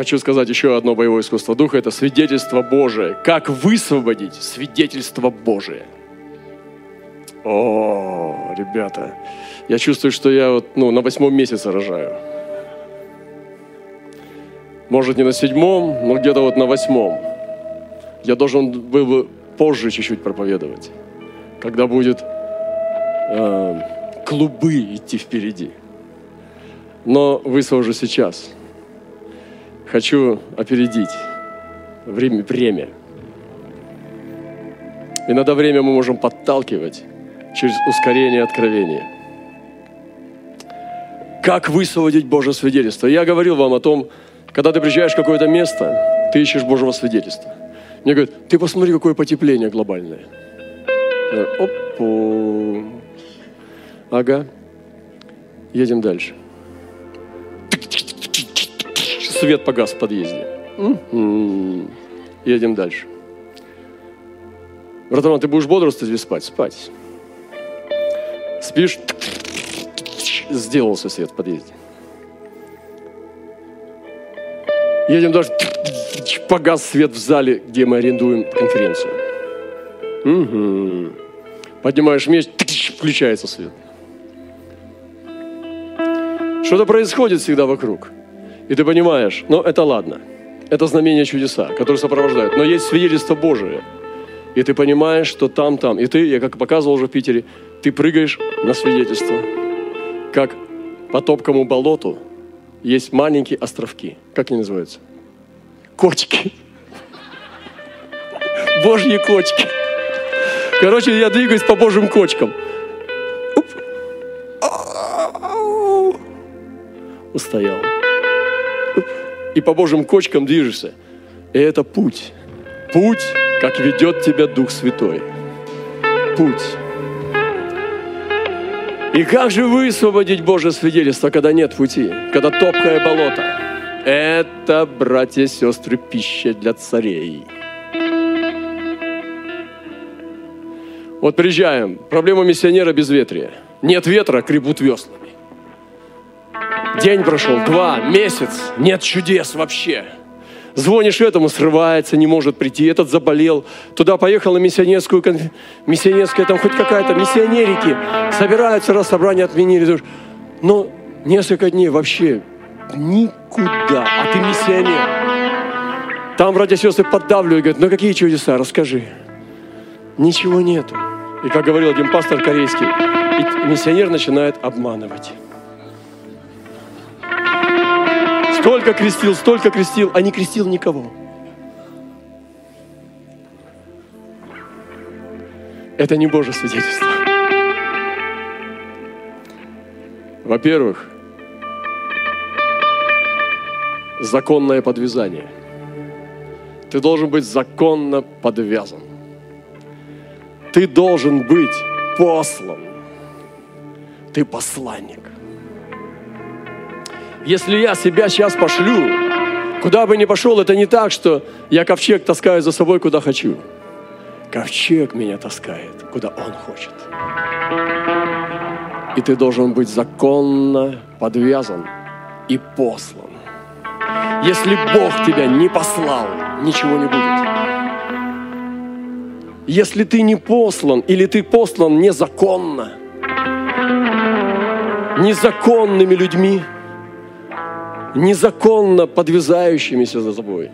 Хочу сказать еще одно боевое искусство духа – это свидетельство Божие. Как высвободить свидетельство Божие? О, ребята, я чувствую, что я вот, ну, на восьмом месяце рожаю. Может, не на седьмом, но где-то вот на восьмом. Я должен был бы позже чуть-чуть проповедовать, когда будет э, клубы идти впереди. Но высвобожу сейчас. Хочу опередить время. время. Иногда время мы можем подталкивать через ускорение откровения. Как высвободить Божье свидетельство? Я говорил вам о том, когда ты приезжаешь в какое-то место, ты ищешь Божьего свидетельства. Мне говорят, ты посмотри, какое потепление глобальное. Опа. Ага. Едем дальше. Свет погас в подъезде. Едем дальше. Братан, ты будешь бодрствовать или спать? Спать. Спишь, сделался свет в подъезде. Едем дальше, погас свет в зале, где мы арендуем конференцию. Угу. Поднимаешь меч, включается свет. Что-то происходит всегда вокруг. И ты понимаешь, ну это ладно. Это знамение чудеса, которые сопровождают. Но есть свидетельство Божие. И ты понимаешь, что там, там. И ты, я как показывал уже в Питере, ты прыгаешь на свидетельство. Как по топкому болоту есть маленькие островки. Как они называются? Кочки. Божьи кочки. Короче, я двигаюсь по Божьим кочкам. Устоял. И по Божьим кочкам движешься. И это путь. Путь, как ведет тебя Дух Святой. Путь. И как же высвободить Божье свидетельство, когда нет пути, когда топкое болото? Это, братья и сестры, пища для царей. Вот приезжаем, проблема миссионера без ветрия. Нет ветра, кребут веслами. День прошел, два, месяц, нет чудес вообще. Звонишь этому, срывается, не может прийти. Этот заболел. Туда поехал на миссионерскую, миссионерская, там хоть какая-то, миссионерики. Собираются, раз собрание отменили. Но несколько дней вообще никуда. А ты миссионер. Там братья и сестры поддавливают, говорят, ну какие чудеса, расскажи. Ничего нету. И как говорил один пастор корейский, миссионер начинает обманывать. Столько крестил, столько крестил, а не крестил никого. Это не Божье свидетельство. Во-первых, законное подвязание. Ты должен быть законно подвязан. Ты должен быть послан. Ты посланник. Если я себя сейчас пошлю, куда бы ни пошел, это не так, что я ковчег таскаю за собой, куда хочу. Ковчег меня таскает, куда он хочет. И ты должен быть законно подвязан и послан. Если Бог тебя не послал, ничего не будет. Если ты не послан, или ты послан незаконно, незаконными людьми, незаконно подвязающимися за тобой,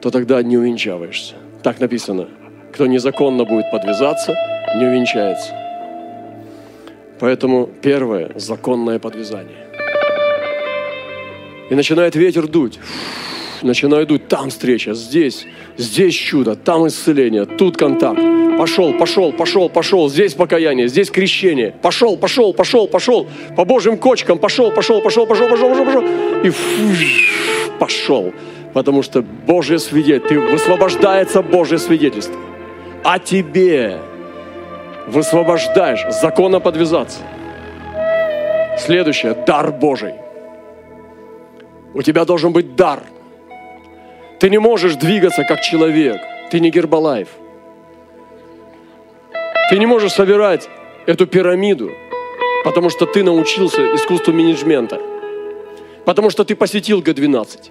то тогда не увенчаваешься. Так написано. Кто незаконно будет подвязаться, не увенчается. Поэтому первое – законное подвязание. И начинает ветер дуть. Начинает дуть. Там встреча, здесь, здесь чудо, там исцеление, тут контакт. Пошел, пошел, пошел, пошел. Здесь покаяние, здесь крещение. Пошел, пошел, пошел, пошел. По Божьим кочкам пошел, пошел, пошел, пошел, пошел, пошел, пошел. И фуш, пошел. Потому что Божье свидетельство, высвобождается Божье свидетельство. А тебе высвобождаешь закона подвязаться. Следующее – дар Божий. У тебя должен быть дар. Ты не можешь двигаться как человек. Ты не Гербалаев – ты не можешь собирать эту пирамиду, потому что ты научился искусству менеджмента, потому что ты посетил Г-12.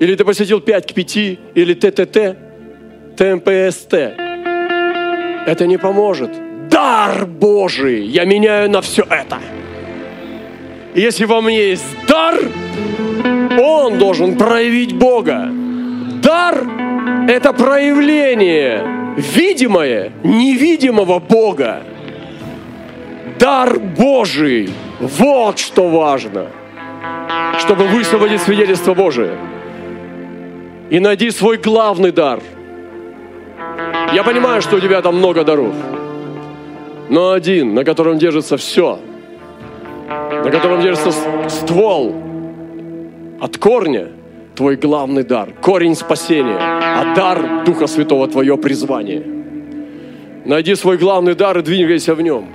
или ты посетил 5 к 5, или ТТТ, ТМПСТ. Это не поможет. Дар Божий я меняю на все это. Если во мне есть дар, он должен проявить Бога. Дар – это проявление, видимое, невидимого Бога. Дар Божий – вот что важно, чтобы высвободить свидетельство Божие. И найди свой главный дар. Я понимаю, что у тебя там много даров, но один, на котором держится все, на котором держится ствол от корня, твой главный дар, корень спасения, а дар Духа Святого твое призвание. Найди свой главный дар и двигайся в нем.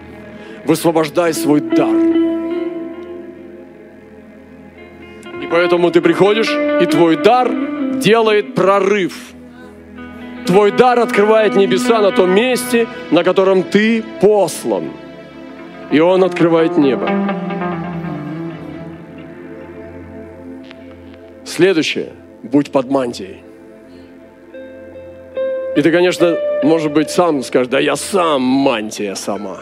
Высвобождай свой дар. И поэтому ты приходишь, и твой дар делает прорыв. Твой дар открывает небеса на том месте, на котором ты послан. И он открывает небо. Следующее. Будь под мантией. И ты, конечно, может быть, сам скажешь, да я сам мантия сама.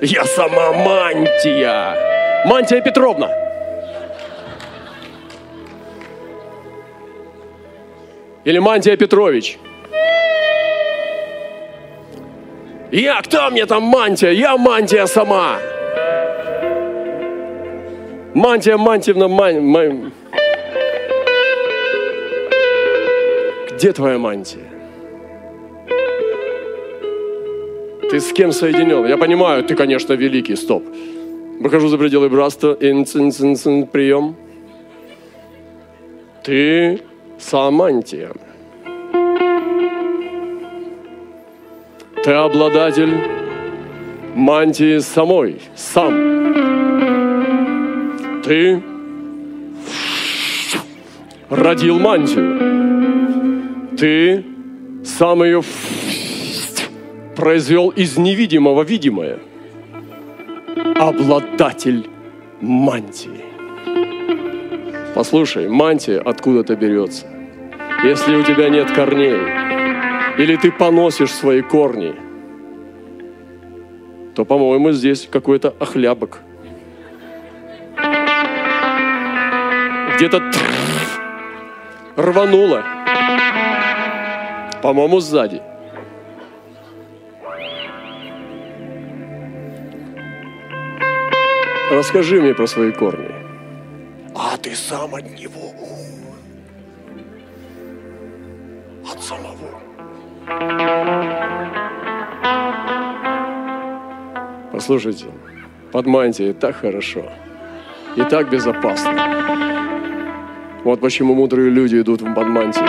Я сама мантия. Мантия Петровна. Или Мантия Петрович. Я, кто мне там мантия? Я мантия сама. Мантия Мантьевна, мань, мань. Где твоя мантия? Ты с кем соединен? Я понимаю, ты, конечно, великий, стоп. Выхожу за пределы братства, прием. Ты сам мантия. Ты обладатель мантии самой, сам ты родил мантию. Ты сам ее произвел из невидимого видимое. Обладатель мантии. Послушай, мантия откуда-то берется. Если у тебя нет корней, или ты поносишь свои корни, то, по-моему, здесь какой-то охлябок – где-то рвануло. По-моему, сзади. Расскажи мне про свои корни. А ты сам от него. От самого. Послушайте, под мантией так хорошо и так безопасно. Вот почему мудрые люди идут в мантию.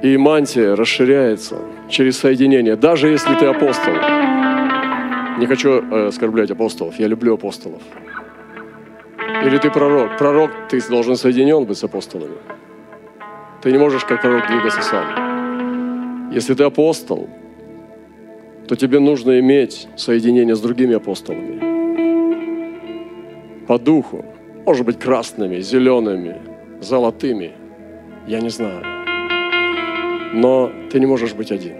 И мантия расширяется через соединение, даже если ты апостол. Не хочу э, оскорблять апостолов, я люблю апостолов. Или ты пророк. Пророк, ты должен соединен быть с апостолами. Ты не можешь как пророк двигаться сам. Если ты апостол, то тебе нужно иметь соединение с другими апостолами. По духу. Может быть, красными, зелеными, золотыми. Я не знаю. Но ты не можешь быть один.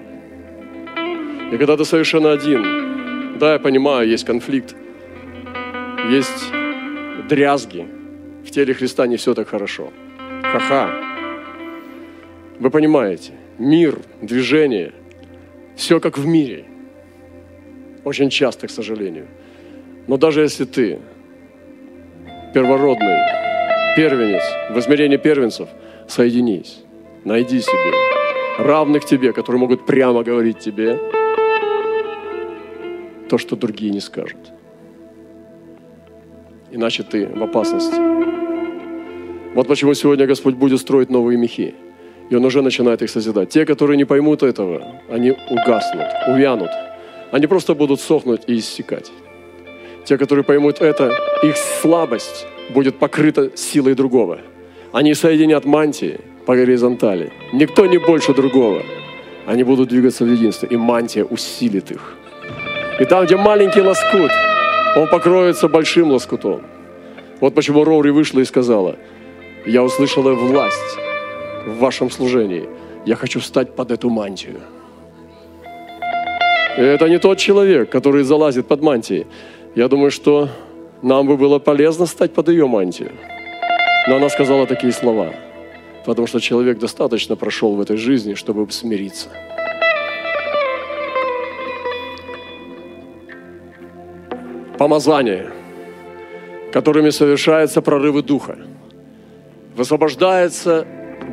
И когда ты совершенно один, да, я понимаю, есть конфликт, есть дрязги. В теле Христа не все так хорошо. Ха-ха. Вы понимаете, мир, движение, все как в мире. Очень часто, к сожалению. Но даже если ты первородный, первенец, в измерении первенцев, соединись, найди себе равных тебе, которые могут прямо говорить тебе то, что другие не скажут. Иначе ты в опасности. Вот почему сегодня Господь будет строить новые мехи. И Он уже начинает их созидать. Те, которые не поймут этого, они угаснут, увянут. Они просто будут сохнуть и иссякать. Те, которые поймут это, их слабость будет покрыта силой другого. Они соединят мантии по горизонтали. Никто не больше другого. Они будут двигаться в единстве, и мантия усилит их. И там, где маленький лоскут, он покроется большим лоскутом. Вот почему Роури вышла и сказала, я услышала власть в вашем служении. Я хочу встать под эту мантию. И это не тот человек, который залазит под мантией. Я думаю, что нам бы было полезно стать под ее мантию. Но она сказала такие слова, потому что человек достаточно прошел в этой жизни, чтобы смириться. Помазание, которыми совершаются прорывы духа. Высвобождается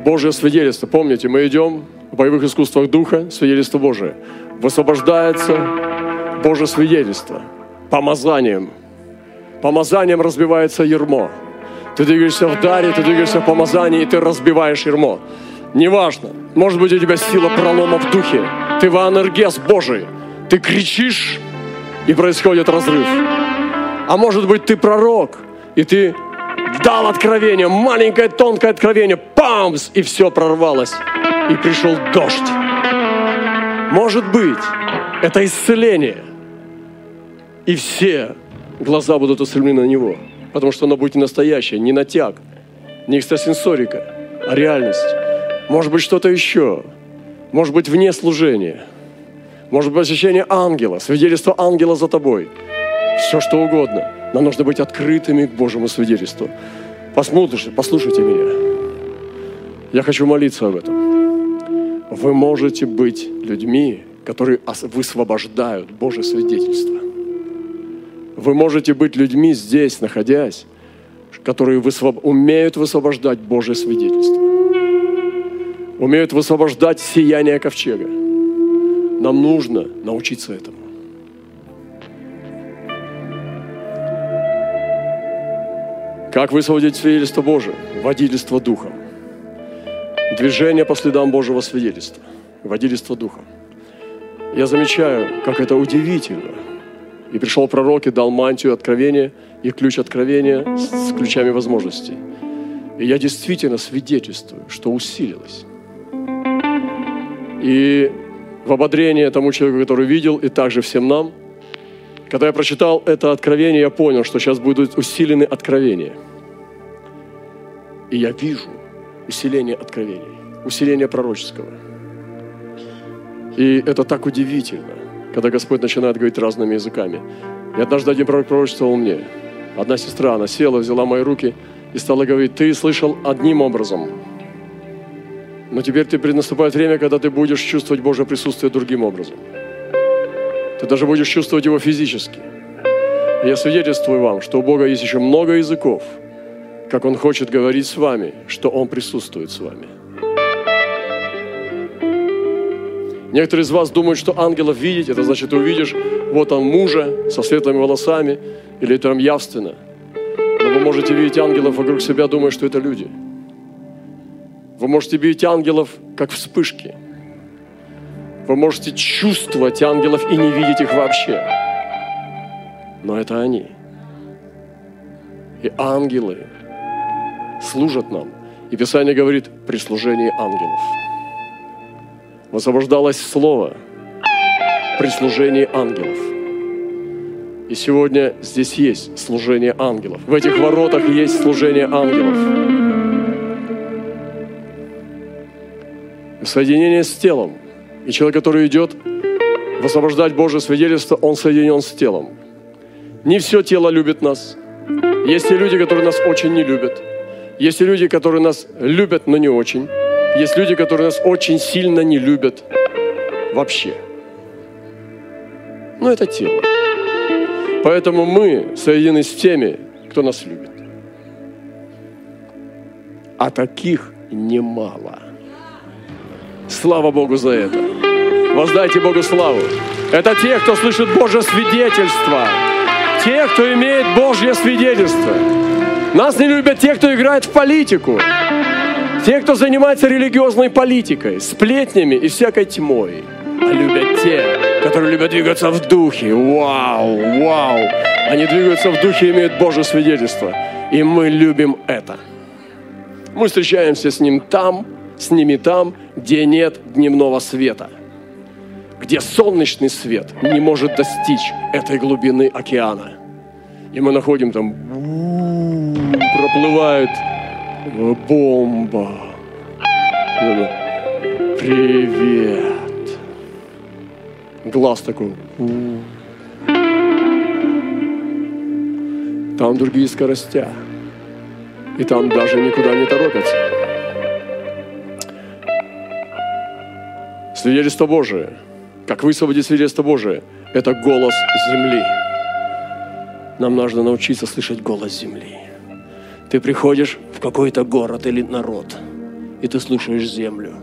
Божье свидетельство. Помните, мы идем в боевых искусствах духа, свидетельство Божие. Высвобождается Божье свидетельство помазанием. Помазанием разбивается ермо. Ты двигаешься в даре, ты двигаешься в помазании, и ты разбиваешь ермо. Неважно. Может быть, у тебя сила пролома в духе. Ты в анергес Божий. Ты кричишь, и происходит разрыв. А может быть, ты пророк, и ты дал откровение, маленькое тонкое откровение, памс, и все прорвалось, и пришел дождь. Может быть, это исцеление, и все глаза будут устремлены на него, потому что оно будет не настоящее, не натяг, не экстрасенсорика, а реальность. Может быть, что-то еще, может быть, вне служения, может быть, ощущение ангела, свидетельство ангела за тобой, все что угодно – нам нужно быть открытыми к Божьему свидетельству. Послушайте, послушайте меня. Я хочу молиться об этом. Вы можете быть людьми, которые высвобождают Божье свидетельство. Вы можете быть людьми здесь, находясь, которые высвоб... умеют высвобождать Божье свидетельство. Умеют высвобождать сияние ковчега. Нам нужно научиться этому. Как высвободить свидетельство Божие? Водительство Духом. Движение по следам Божьего свидетельства. Водительство Духом. Я замечаю, как это удивительно. И пришел пророк и дал мантию откровения и ключ откровения с ключами возможностей. И я действительно свидетельствую, что усилилось. И в ободрение тому человеку, который видел, и также всем нам – когда я прочитал это откровение, я понял, что сейчас будут усилены откровения. И я вижу усиление откровений, усиление пророческого. И это так удивительно, когда Господь начинает говорить разными языками. И однажды один пророк пророчествовал мне. Одна сестра, она села, взяла мои руки и стала говорить, ты слышал одним образом, но теперь ты наступает время, когда ты будешь чувствовать Божье присутствие другим образом. Ты даже будешь чувствовать его физически. я свидетельствую вам, что у Бога есть еще много языков, как Он хочет говорить с вами, что Он присутствует с вами. Некоторые из вас думают, что ангелов видеть, это значит, ты увидишь, вот он мужа со светлыми волосами, или там явственно. Но вы можете видеть ангелов вокруг себя, думая, что это люди. Вы можете видеть ангелов, как вспышки – вы можете чувствовать ангелов и не видеть их вообще. Но это они. И ангелы служат нам. И Писание говорит при служении ангелов. Высвобождалось слово при служении ангелов. И сегодня здесь есть служение ангелов. В этих воротах есть служение ангелов. Соединение с телом – и человек, который идет высвобождать Божье свидетельство, он соединен с телом. Не все тело любит нас. Есть и люди, которые нас очень не любят. Есть и люди, которые нас любят, но не очень. Есть люди, которые нас очень сильно не любят вообще. Но это тело. Поэтому мы соединены с теми, кто нас любит. А таких немало. Слава Богу за это. Воздайте Богу славу. Это те, кто слышит Божье свидетельство. Те, кто имеет Божье свидетельство. Нас не любят те, кто играет в политику. Те, кто занимается религиозной политикой, сплетнями и всякой тьмой. А любят те, которые любят двигаться в духе. Вау, вау. Они двигаются в духе и имеют Божье свидетельство. И мы любим это. Мы встречаемся с ним там, с ними там, где нет дневного света, где солнечный свет не может достичь этой глубины океана. И мы находим там проплывает бомба. Привет. Глаз такой. Там другие скоростя. И там даже никуда не торопятся. Свидетельство Божие. Как высвободить свидетельство Божие? Это голос земли. Нам нужно научиться слышать голос земли. Ты приходишь в какой-то город или народ, и ты слушаешь землю.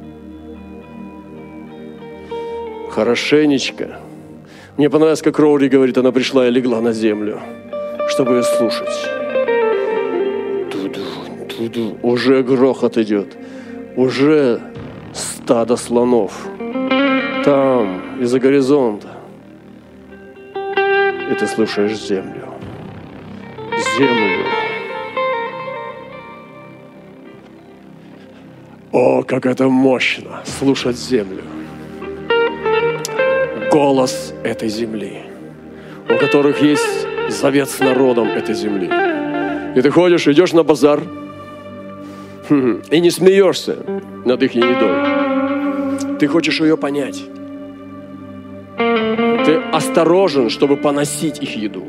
Хорошенечко. Мне понравилось, как Роули говорит, она пришла и легла на землю, чтобы ее слушать. Туду, туду. Уже грохот идет. Уже стадо слонов. Там, из-за горизонта. И ты слушаешь землю. Землю. О, как это мощно слушать землю. Голос этой земли, у которых есть завет с народом этой земли. И ты ходишь, идешь на базар, и не смеешься над их едой. Ты хочешь ее понять. Ты осторожен, чтобы поносить их еду.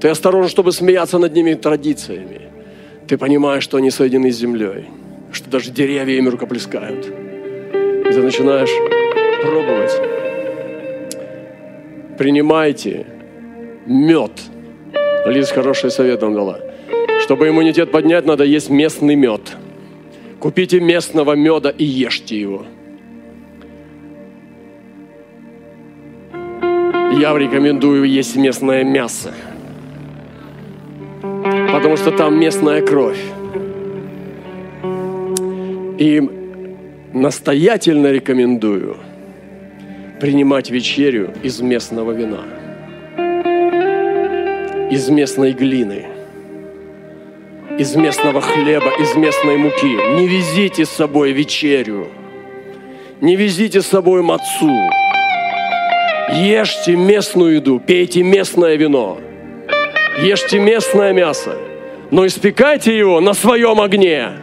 Ты осторожен, чтобы смеяться над ними традициями. Ты понимаешь, что они соединены с землей, что даже деревья ими рукоплескают. И ты начинаешь пробовать. Принимайте мед. Лиз хороший совет нам дала. Чтобы иммунитет поднять, надо есть местный мед. Купите местного меда и ешьте его. Я рекомендую есть местное мясо. Потому что там местная кровь. И настоятельно рекомендую принимать вечерю из местного вина, из местной глины, из местного хлеба, из местной муки. Не везите с собой вечерю, не везите с собой мацу, Ешьте местную еду, пейте местное вино, ешьте местное мясо, но испекайте его на своем огне.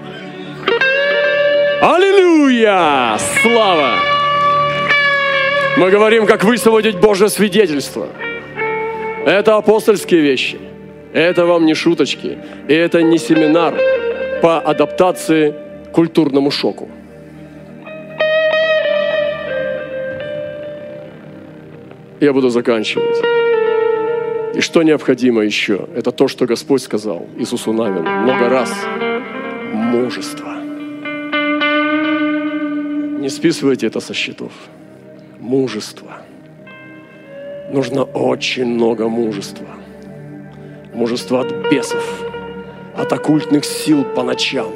Аллилуйя! Слава! Мы говорим, как высвободить Божье свидетельство. Это апостольские вещи. Это вам не шуточки. И это не семинар по адаптации к культурному шоку. Я буду заканчивать. И что необходимо еще? Это то, что Господь сказал Иисусу Навину много раз. Мужество. Не списывайте это со счетов. Мужество. Нужно очень много мужества. Мужество от бесов, от оккультных сил по ночам,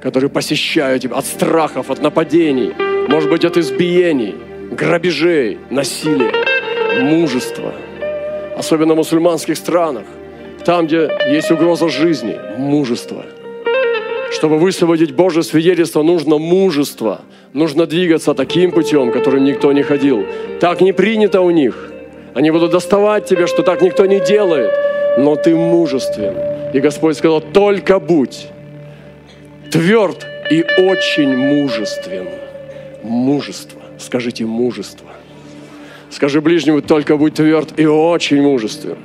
которые посещают тебя, от страхов, от нападений, может быть, от избиений – грабежей, насилия, мужества. Особенно в мусульманских странах, там, где есть угроза жизни, мужество. Чтобы высвободить Божье свидетельство, нужно мужество. Нужно двигаться таким путем, которым никто не ходил. Так не принято у них. Они будут доставать тебя, что так никто не делает. Но ты мужествен. И Господь сказал, только будь тверд и очень мужествен. Мужество. Скажите мужество. Скажи ближнему, только будь тверд и очень мужествен.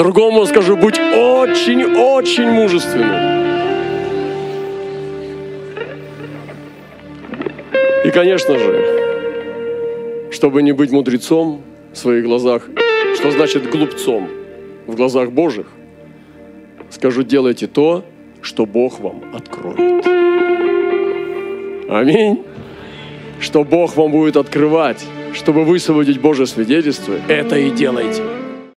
Другому скажу, будь очень-очень мужественным. И, конечно же, чтобы не быть мудрецом в своих глазах, что значит глупцом в глазах Божьих, скажу, делайте то, что Бог вам откроет. Аминь что Бог вам будет открывать, чтобы высвободить Божье свидетельство, это и делайте.